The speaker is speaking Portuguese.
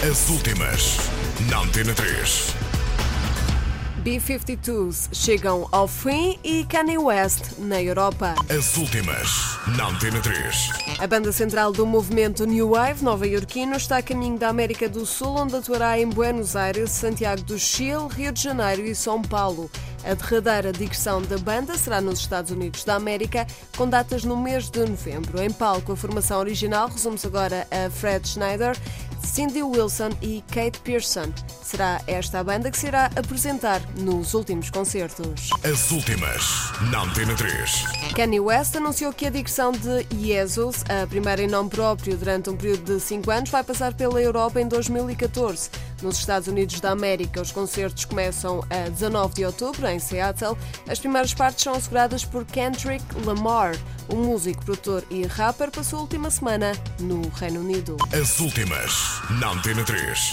As últimas, na Antena 3. B-52s chegam ao fim e Kanye West na Europa. As últimas, na Antena 3. A banda central do movimento New Wave nova-iorquino está a caminho da América do Sul, onde atuará em Buenos Aires, Santiago do Chile, Rio de Janeiro e São Paulo. A derradeira digressão da banda será nos Estados Unidos da América, com datas no mês de novembro. Em palco, a formação original resume-se agora a Fred Schneider, Cindy Wilson e Kate Pearson. Será esta a banda que se irá apresentar nos últimos concertos. As últimas, na Antena 3. Kanye West anunciou que a digressão de Jesus, a primeira em nome próprio durante um período de 5 anos, vai passar pela Europa em 2014. Nos Estados Unidos da América, os concertos começam a 19 de outubro, em Seattle. As primeiras partes são asseguradas por Kendrick Lamar. O músico, produtor e rapper passou a última semana no Reino Unido. As últimas, na Antena 3.